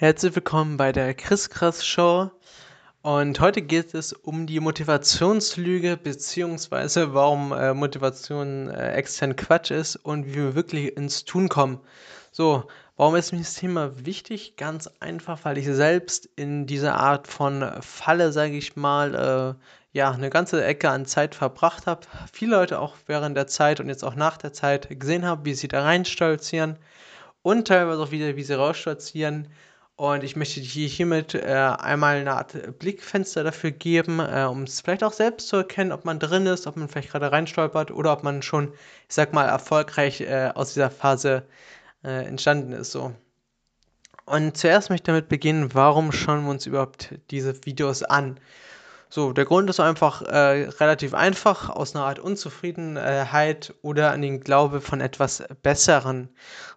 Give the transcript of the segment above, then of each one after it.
Herzlich willkommen bei der Chris Krass Show. Und heute geht es um die Motivationslüge, beziehungsweise warum äh, Motivation äh, extern Quatsch ist und wie wir wirklich ins Tun kommen. So, warum ist mir das Thema wichtig? Ganz einfach, weil ich selbst in dieser Art von Falle, sage ich mal, äh, ja, eine ganze Ecke an Zeit verbracht habe. Viele Leute auch während der Zeit und jetzt auch nach der Zeit gesehen habe, wie sie da reinstolzieren und teilweise auch wieder, wie sie rausstolzieren. Und ich möchte dir hiermit äh, einmal eine Art Blickfenster dafür geben, äh, um es vielleicht auch selbst zu erkennen, ob man drin ist, ob man vielleicht gerade reinstolpert oder ob man schon, ich sag mal, erfolgreich äh, aus dieser Phase äh, entstanden ist. So. Und zuerst möchte ich damit beginnen, warum schauen wir uns überhaupt diese Videos an? So, der Grund ist einfach äh, relativ einfach, aus einer Art Unzufriedenheit oder an den Glaube von etwas Besseren.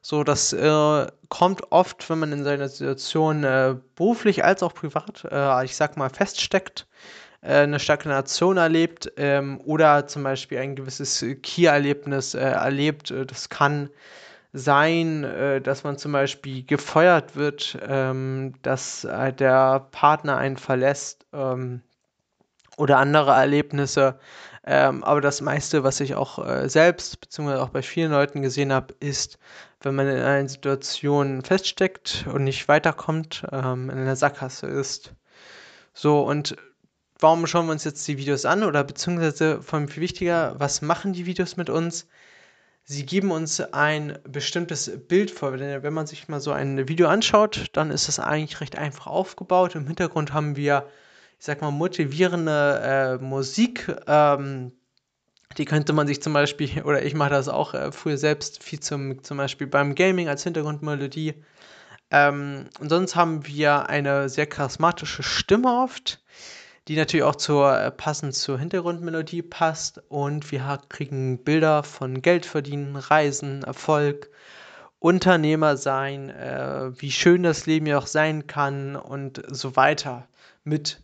So, das äh, kommt oft, wenn man in seiner Situation äh, beruflich als auch privat, äh, ich sag mal, feststeckt, äh, eine Stagnation erlebt ähm, oder zum Beispiel ein gewisses Key-Erlebnis äh, erlebt. Das kann sein, dass man zum Beispiel gefeuert wird, ähm, dass der Partner einen verlässt. Oder andere Erlebnisse. Ähm, aber das meiste, was ich auch äh, selbst beziehungsweise auch bei vielen Leuten gesehen habe, ist, wenn man in einer Situation feststeckt und nicht weiterkommt, ähm, in einer Sackgasse ist. So, und warum schauen wir uns jetzt die Videos an? Oder beziehungsweise von viel wichtiger, was machen die Videos mit uns? Sie geben uns ein bestimmtes Bild vor. Wenn man sich mal so ein Video anschaut, dann ist es eigentlich recht einfach aufgebaut. Im Hintergrund haben wir ich sag mal, motivierende äh, Musik, ähm, die könnte man sich zum Beispiel, oder ich mache das auch äh, früher selbst viel zum, zum Beispiel beim Gaming als Hintergrundmelodie. Ähm, und sonst haben wir eine sehr charismatische Stimme oft, die natürlich auch zur, äh, passend zur Hintergrundmelodie passt. Und wir kriegen Bilder von Geld verdienen, Reisen, Erfolg, Unternehmer sein, äh, wie schön das Leben ja auch sein kann und so weiter mit.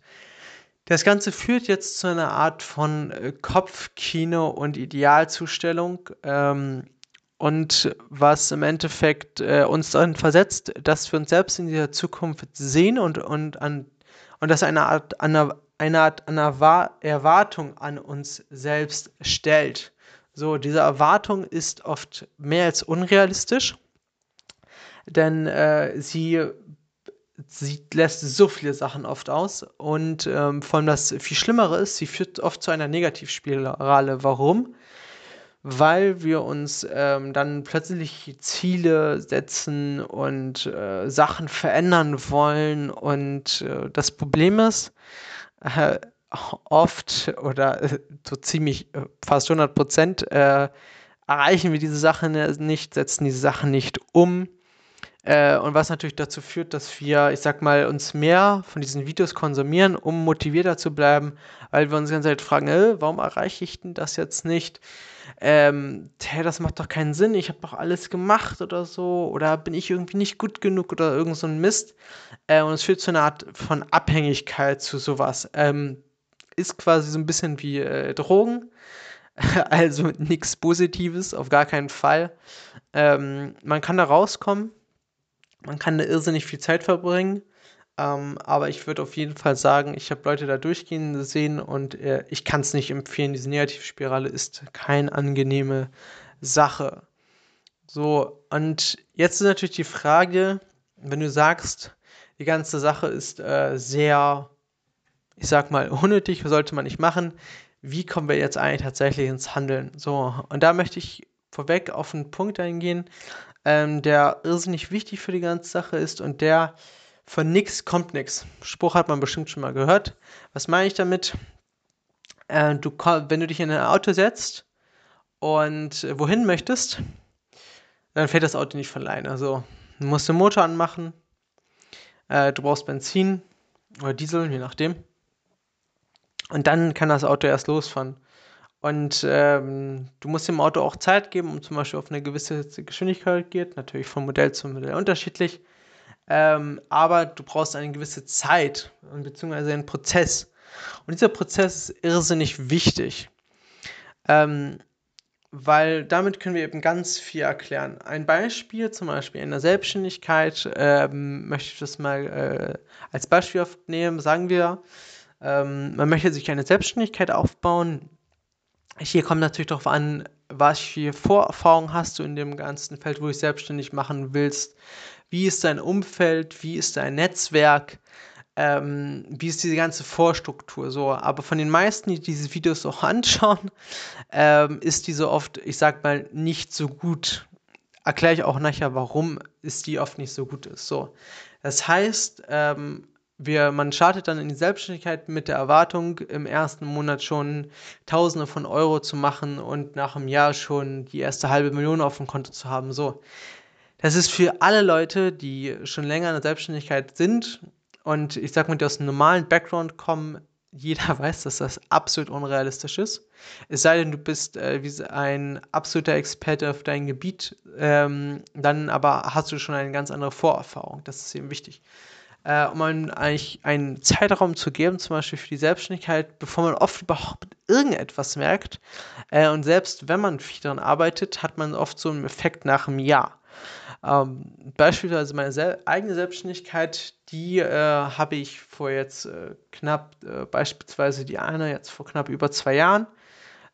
Das Ganze führt jetzt zu einer Art von äh, Kopfkino und Idealzustellung. Ähm, und was im Endeffekt äh, uns dann versetzt, dass wir uns selbst in dieser Zukunft sehen und, und, an, und dass eine Art, eine, eine Art eine Erwartung an uns selbst stellt. So, diese Erwartung ist oft mehr als unrealistisch, denn äh, sie sie lässt so viele Sachen oft aus. Und ähm, vor allem das viel Schlimmere ist, sie führt oft zu einer Negativspirale. Warum? Weil wir uns ähm, dann plötzlich Ziele setzen und äh, Sachen verändern wollen. Und äh, das Problem ist, äh, oft oder äh, so ziemlich äh, fast 100 Prozent äh, erreichen wir diese Sachen nicht, setzen diese Sachen nicht um äh, und was natürlich dazu führt, dass wir, ich sag mal, uns mehr von diesen Videos konsumieren, um motivierter zu bleiben, weil wir uns die ganze Zeit fragen, äh, warum erreiche ich denn das jetzt nicht? Ähm, hey, das macht doch keinen Sinn, ich habe doch alles gemacht oder so, oder bin ich irgendwie nicht gut genug oder irgend so ein Mist. Äh, und es führt zu einer Art von Abhängigkeit zu sowas. Ähm, ist quasi so ein bisschen wie äh, Drogen. Also nichts Positives, auf gar keinen Fall. Ähm, man kann da rauskommen, man kann da irrsinnig viel Zeit verbringen. Ähm, aber ich würde auf jeden Fall sagen, ich habe Leute da durchgehen sehen und äh, ich kann es nicht empfehlen. Diese Negativspirale ist keine angenehme Sache. So, und jetzt ist natürlich die Frage, wenn du sagst, die ganze Sache ist äh, sehr, ich sag mal, unnötig, sollte man nicht machen. Wie kommen wir jetzt eigentlich tatsächlich ins Handeln? So, und da möchte ich vorweg auf einen Punkt eingehen, ähm, der irrsinnig wichtig für die ganze Sache ist und der von nix kommt nix. Spruch hat man bestimmt schon mal gehört. Was meine ich damit? Äh, du, wenn du dich in ein Auto setzt und äh, wohin möchtest, dann fährt das Auto nicht von alleine. Also, du musst den Motor anmachen, äh, du brauchst Benzin oder Diesel, je nachdem. Und dann kann das Auto erst losfahren. Und ähm, du musst dem Auto auch Zeit geben, um zum Beispiel auf eine gewisse Geschwindigkeit geht. Natürlich von Modell zu Modell unterschiedlich. Ähm, aber du brauchst eine gewisse Zeit beziehungsweise einen Prozess. Und dieser Prozess ist irrsinnig wichtig. Ähm, weil damit können wir eben ganz viel erklären. Ein Beispiel, zum Beispiel in der Selbstständigkeit, ähm, möchte ich das mal äh, als Beispiel aufnehmen. Sagen wir, ähm, man möchte sich eine Selbstständigkeit aufbauen. Hier kommt natürlich darauf an, was für Vorerfahrung hast du in dem ganzen Feld, wo du dich selbstständig machen willst. Wie ist dein Umfeld? Wie ist dein Netzwerk? ähm, wie ist diese ganze Vorstruktur so. Aber von den meisten, die diese Videos auch anschauen, ähm, ist diese oft, ich sag mal, nicht so gut. Erkläre ich auch nachher, warum ist die oft nicht so gut ist. So. Das heißt, ähm, wir, man startet dann in die Selbstständigkeit mit der Erwartung, im ersten Monat schon Tausende von Euro zu machen und nach einem Jahr schon die erste halbe Million auf dem Konto zu haben. So. Das ist für alle Leute, die schon länger in der Selbstständigkeit sind und ich sag mal, die aus einem normalen Background kommen, jeder weiß, dass das absolut unrealistisch ist. Es sei denn, du bist äh, wie ein absoluter Experte auf dein Gebiet, ähm, dann aber hast du schon eine ganz andere Vorerfahrung. Das ist eben wichtig. Äh, um eigentlich einen Zeitraum zu geben, zum Beispiel für die Selbstständigkeit, bevor man oft überhaupt irgendetwas merkt. Äh, und selbst wenn man viel daran arbeitet, hat man oft so einen Effekt nach einem Jahr. Ähm, beispielsweise meine sel eigene Selbstständigkeit, die äh, habe ich vor jetzt äh, knapp, äh, beispielsweise die eine jetzt vor knapp über zwei Jahren.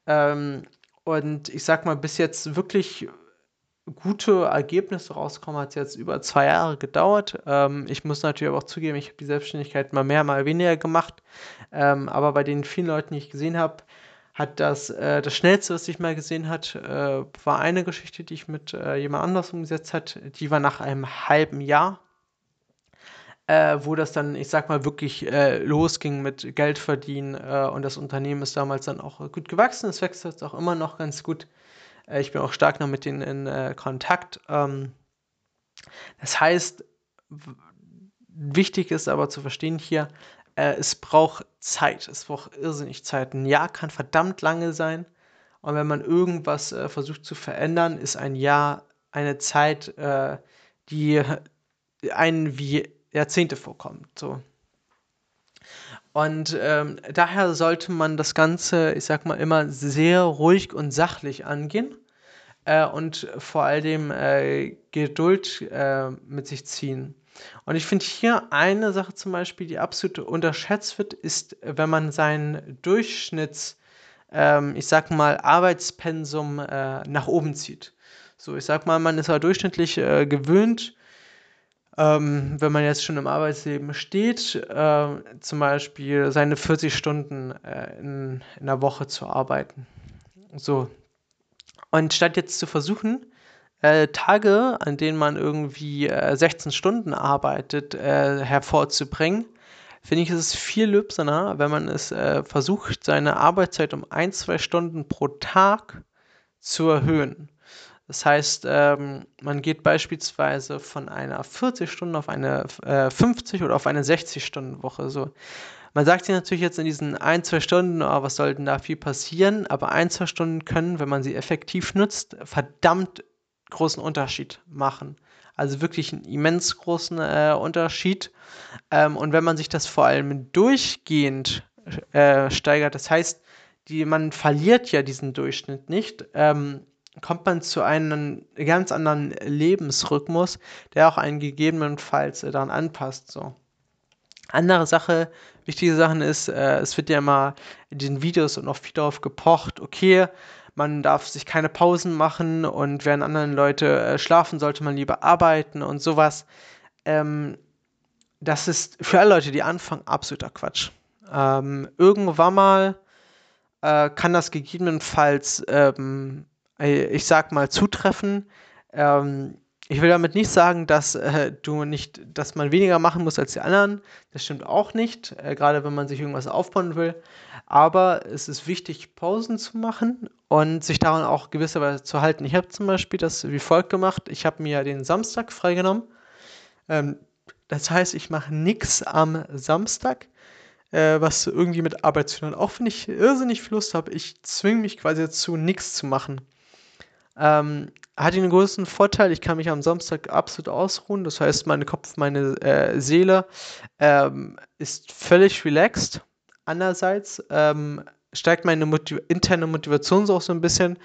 Ähm, und ich sag mal, bis jetzt wirklich gute Ergebnisse rauskommen, hat es jetzt über zwei Jahre gedauert. Ähm, ich muss natürlich aber auch zugeben, ich habe die Selbstständigkeit mal mehr, mal weniger gemacht. Ähm, aber bei den vielen Leuten, die ich gesehen habe, hat das, äh, das schnellste, was ich mal gesehen hat, äh, war eine Geschichte, die ich mit äh, jemand anders umgesetzt hat. Die war nach einem halben Jahr, äh, wo das dann, ich sag mal, wirklich äh, losging mit Geld verdienen äh, und das Unternehmen ist damals dann auch gut gewachsen. Es wächst jetzt auch immer noch ganz gut. Ich bin auch stark noch mit denen in Kontakt. Ähm, das heißt, wichtig ist aber zu verstehen hier, äh, es braucht Zeit. Es braucht irrsinnig Zeit. Ein Jahr kann verdammt lange sein. Und wenn man irgendwas äh, versucht zu verändern, ist ein Jahr eine Zeit, äh, die einen wie Jahrzehnte vorkommt. So. Und ähm, daher sollte man das Ganze, ich sag mal, immer sehr ruhig und sachlich angehen äh, und vor allem äh, Geduld äh, mit sich ziehen. Und ich finde hier eine Sache zum Beispiel, die absolut unterschätzt wird, ist, wenn man sein Durchschnitts, ähm, ich sag mal, Arbeitspensum äh, nach oben zieht. So, ich sag mal, man ist ja durchschnittlich äh, gewöhnt, ähm, wenn man jetzt schon im Arbeitsleben steht, äh, zum Beispiel seine 40 Stunden äh, in, in der Woche zu arbeiten. So. Und statt jetzt zu versuchen, äh, Tage, an denen man irgendwie äh, 16 Stunden arbeitet, äh, hervorzubringen, finde ich, ist es viel lübsener, wenn man es äh, versucht, seine Arbeitszeit um ein, zwei Stunden pro Tag zu erhöhen. Das heißt, ähm, man geht beispielsweise von einer 40 Stunden auf eine äh, 50 oder auf eine 60-Stunden-Woche. So. Man sagt sich natürlich jetzt in diesen ein, zwei Stunden, oh, was soll denn da viel passieren? Aber ein, zwei Stunden können, wenn man sie effektiv nutzt, verdammt großen Unterschied machen. Also wirklich einen immens großen äh, Unterschied. Ähm, und wenn man sich das vor allem durchgehend äh, steigert, das heißt, die, man verliert ja diesen Durchschnitt nicht, ähm, kommt man zu einem ganz anderen Lebensrhythmus, der auch einen gegebenenfalls äh, daran anpasst. So. Andere Sache, wichtige Sachen ist, äh, es wird ja immer in den Videos und auch viel darauf gepocht, okay, man darf sich keine Pausen machen und während anderen Leute äh, schlafen, sollte man lieber arbeiten und sowas. Ähm, das ist für alle Leute, die anfangen, absoluter Quatsch. Ähm, irgendwann mal äh, kann das gegebenenfalls, ähm, ich sag mal, zutreffen. Ähm, ich will damit nicht sagen, dass äh, du nicht, dass man weniger machen muss als die anderen. Das stimmt auch nicht, äh, gerade wenn man sich irgendwas aufbauen will. Aber es ist wichtig, Pausen zu machen und sich daran auch gewisserweise zu halten. Ich habe zum Beispiel das wie folgt gemacht. Ich habe mir den Samstag freigenommen. Ähm, das heißt, ich mache nichts am Samstag, äh, was irgendwie mit Arbeit zu tun hat. Auch wenn ich irrsinnig Lust habe, ich zwinge mich quasi dazu, nichts zu machen. Ähm, hat den größten Vorteil, ich kann mich am Samstag absolut ausruhen. Das heißt, mein Kopf, meine äh, Seele ähm, ist völlig relaxed. Andererseits ähm, steigt meine Motiv interne Motivation so auch so ein bisschen,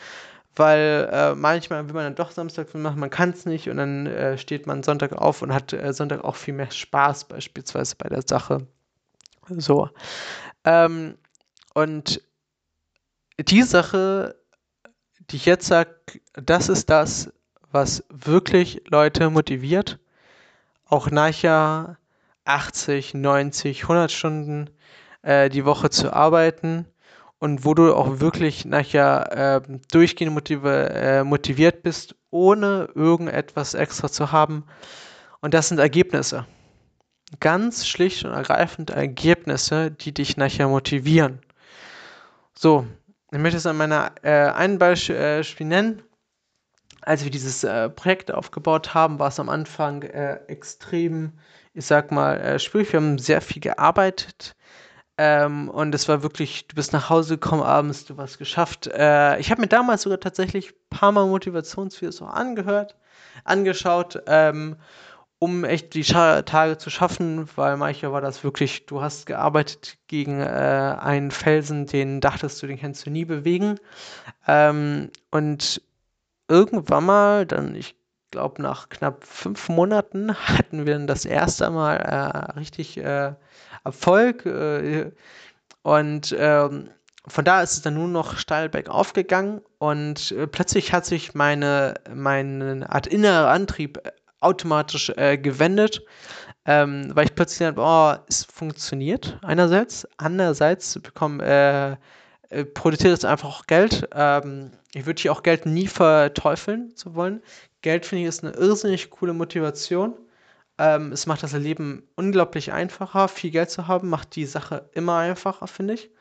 weil äh, manchmal will man dann doch Samstag machen, man kann es nicht und dann äh, steht man Sonntag auf und hat äh, Sonntag auch viel mehr Spaß beispielsweise bei der Sache. So. Ähm, und die Sache, die ich jetzt sage, das ist das, was wirklich Leute motiviert, auch nachher 80, 90, 100 Stunden äh, die Woche zu arbeiten und wo du auch wirklich nachher äh, durchgehend motive, äh, motiviert bist, ohne irgendetwas extra zu haben. Und das sind Ergebnisse. Ganz schlicht und ergreifend Ergebnisse, die dich nachher motivieren. So, ich möchte es an meiner äh, ein Beispiel äh, nennen. Als wir dieses äh, Projekt aufgebaut haben, war es am Anfang äh, extrem, ich sag mal, äh, schwierig. Wir haben sehr viel gearbeitet ähm, und es war wirklich, du bist nach Hause gekommen abends, du hast geschafft. Äh, ich habe mir damals sogar tatsächlich ein paar Mal Motivationsvideos auch angehört, angeschaut, ähm, um echt die Scha Tage zu schaffen, weil manchmal war das wirklich, du hast gearbeitet gegen äh, einen Felsen, den dachtest du, den kannst du nie bewegen. Ähm, und irgendwann mal, dann, ich glaube, nach knapp fünf Monaten hatten wir dann das erste Mal äh, richtig äh, Erfolg. Äh, und ähm, von da ist es dann nur noch steil bergauf gegangen und äh, plötzlich hat sich meine, meine Art innerer Antrieb automatisch äh, gewendet, ähm, weil ich plötzlich dann, oh, es funktioniert einerseits, andererseits bekomme äh, äh, produziert es einfach auch Geld. Ähm, ich würde hier auch Geld nie verteufeln zu wollen. Geld finde ich ist eine irrsinnig coole Motivation. Ähm, es macht das Leben unglaublich einfacher. Viel Geld zu haben, macht die Sache immer einfacher, finde ich.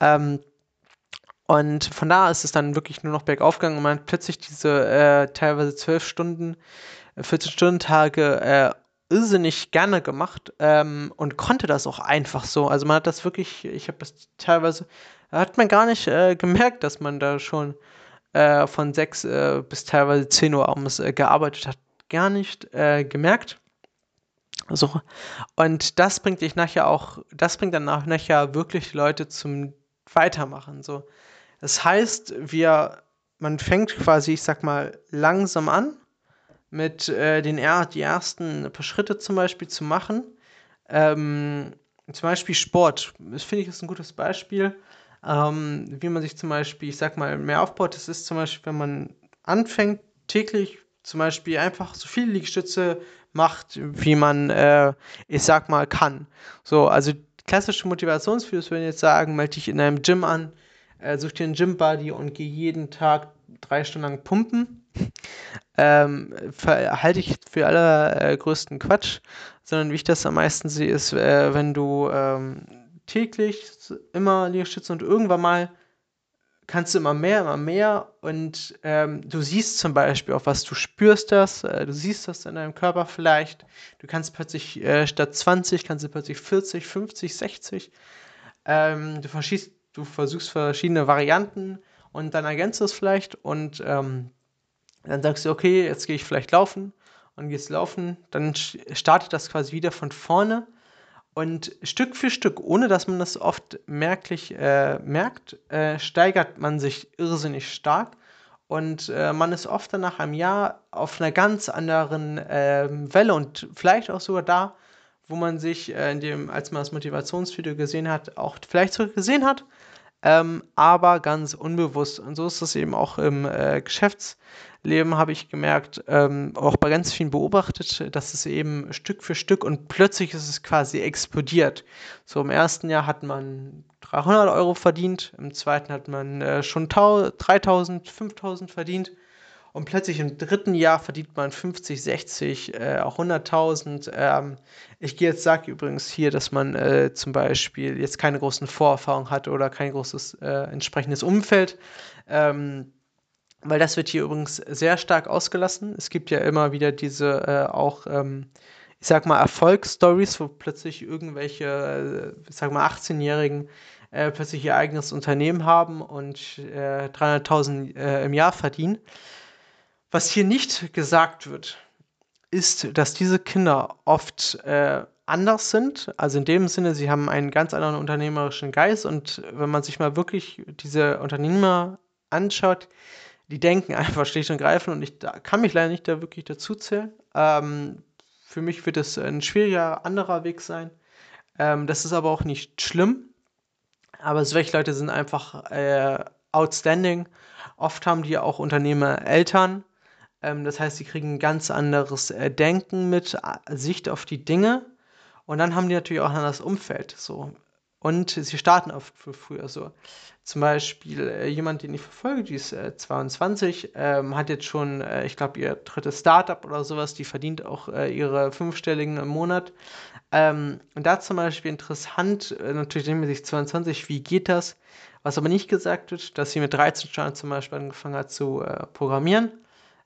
Ähm, und von da ist es dann wirklich nur noch bergauf gegangen und man hat plötzlich diese äh, teilweise zwölf Stunden, 14-Stunden-Tage äh, irrsinnig gerne gemacht ähm, und konnte das auch einfach so. Also man hat das wirklich, ich habe das teilweise, hat man gar nicht äh, gemerkt, dass man da schon äh, von 6 äh, bis teilweise 10 Uhr abends äh, gearbeitet hat. Gar nicht äh, gemerkt. So. Und das bringt dich nachher auch, das bringt dann nachher wirklich Leute zum Weitermachen. So. Das heißt, wir, man fängt quasi, ich sag mal, langsam an, mit äh, den die ersten paar Schritte zum Beispiel zu machen. Ähm, zum Beispiel Sport. Das finde ich ist ein gutes Beispiel. Ähm, wie man sich zum Beispiel, ich sag mal, mehr aufbaut. Das ist zum Beispiel, wenn man anfängt, täglich zum Beispiel einfach so viele Liegestütze macht, wie man, äh, ich sag mal, kann. So, also klassische Motivationsvideos würden jetzt sagen, melde dich in einem Gym an, äh, such dir einen Gym-Buddy und geh jeden Tag drei Stunden lang pumpen. Ähm, halte ich für allergrößten Quatsch, sondern wie ich das am meisten sehe, ist, äh, wenn du ähm, täglich immer Liegestütze und irgendwann mal kannst du immer mehr, immer mehr und ähm, du siehst zum Beispiel auch was, du spürst das, äh, du siehst das in deinem Körper vielleicht, du kannst plötzlich äh, statt 20, kannst du plötzlich 40, 50, 60, ähm, du, du versuchst verschiedene Varianten und dann ergänzt es vielleicht und ähm, dann sagst du, okay, jetzt gehe ich vielleicht laufen und gehst laufen, dann startet das quasi wieder von vorne und Stück für Stück, ohne dass man das oft merklich äh, merkt, äh, steigert man sich irrsinnig stark. Und äh, man ist oft dann nach einem Jahr auf einer ganz anderen ähm, Welle und vielleicht auch sogar da, wo man sich, äh, in dem, als man das Motivationsvideo gesehen hat, auch vielleicht sogar gesehen hat, ähm, aber ganz unbewusst. Und so ist das eben auch im äh, Geschäftsleben, habe ich gemerkt, ähm, auch bei ganz vielen beobachtet, dass es eben Stück für Stück und plötzlich ist es quasi explodiert. So im ersten Jahr hat man 300 Euro verdient, im zweiten hat man äh, schon 3000, 5000 verdient. Und plötzlich im dritten Jahr verdient man 50, 60, äh, auch 100.000. Ähm, ich gehe jetzt, sage übrigens hier, dass man äh, zum Beispiel jetzt keine großen Vorerfahrungen hat oder kein großes äh, entsprechendes Umfeld. Ähm, weil das wird hier übrigens sehr stark ausgelassen. Es gibt ja immer wieder diese äh, auch, ähm, ich sag mal, Erfolgsstories, wo plötzlich irgendwelche, äh, ich sag mal, 18-Jährigen äh, plötzlich ihr eigenes Unternehmen haben und 300.000 im Jahr verdienen. Was hier nicht gesagt wird, ist, dass diese Kinder oft äh, anders sind. Also in dem Sinne, sie haben einen ganz anderen unternehmerischen Geist und wenn man sich mal wirklich diese Unternehmer anschaut, die denken einfach schlicht und greifend und ich da, kann mich leider nicht da wirklich dazu zählen. Ähm, für mich wird es ein schwieriger anderer Weg sein. Ähm, das ist aber auch nicht schlimm. Aber solche Leute sind einfach äh, outstanding. Oft haben die auch Unternehmer Eltern. Ähm, das heißt, sie kriegen ein ganz anderes äh, Denken mit, Sicht auf die Dinge. Und dann haben die natürlich auch ein anderes Umfeld. So. Und sie starten oft früher so. Zum Beispiel äh, jemand, den ich verfolge, die ist äh, 22, ähm, hat jetzt schon, äh, ich glaube, ihr drittes Startup oder sowas, die verdient auch äh, ihre fünfstelligen im Monat. Ähm, und da zum Beispiel interessant, äh, natürlich nehmen wir sich 22, wie geht das? Was aber nicht gesagt wird, dass sie mit 13 Jahren zum Beispiel angefangen hat zu äh, programmieren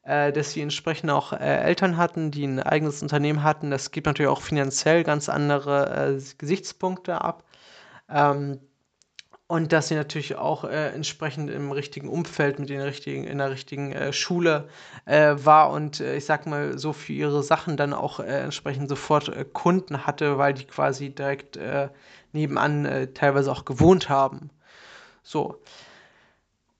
dass sie entsprechend auch äh, Eltern hatten, die ein eigenes Unternehmen hatten. Das gibt natürlich auch finanziell ganz andere äh, Gesichtspunkte ab. Ähm, und dass sie natürlich auch äh, entsprechend im richtigen Umfeld mit den richtigen, in der richtigen äh, Schule äh, war und äh, ich sag mal so für ihre Sachen dann auch äh, entsprechend sofort äh, Kunden hatte, weil die quasi direkt nebenan teilweise auch gewohnt haben. So.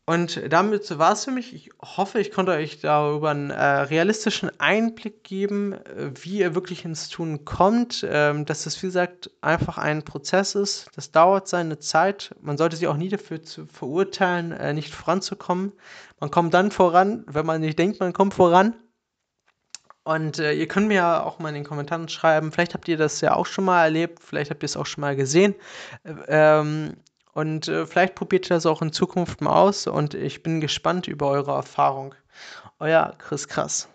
Und damit war es für mich. Ich hoffe, ich konnte euch darüber einen äh, realistischen Einblick geben, äh, wie ihr wirklich ins Tun kommt. Ähm, dass es, wie gesagt, einfach ein Prozess ist. Das dauert seine Zeit. Man sollte sich auch nie dafür verurteilen, äh, nicht voranzukommen. Man kommt dann voran, wenn man nicht denkt, man kommt voran. Und äh, ihr könnt mir ja auch mal in den Kommentaren schreiben, vielleicht habt ihr das ja auch schon mal erlebt, vielleicht habt ihr es auch schon mal gesehen. Äh, ähm, und äh, vielleicht probiert ihr das auch in Zukunft mal aus und ich bin gespannt über eure Erfahrung. Euer Chris Krass.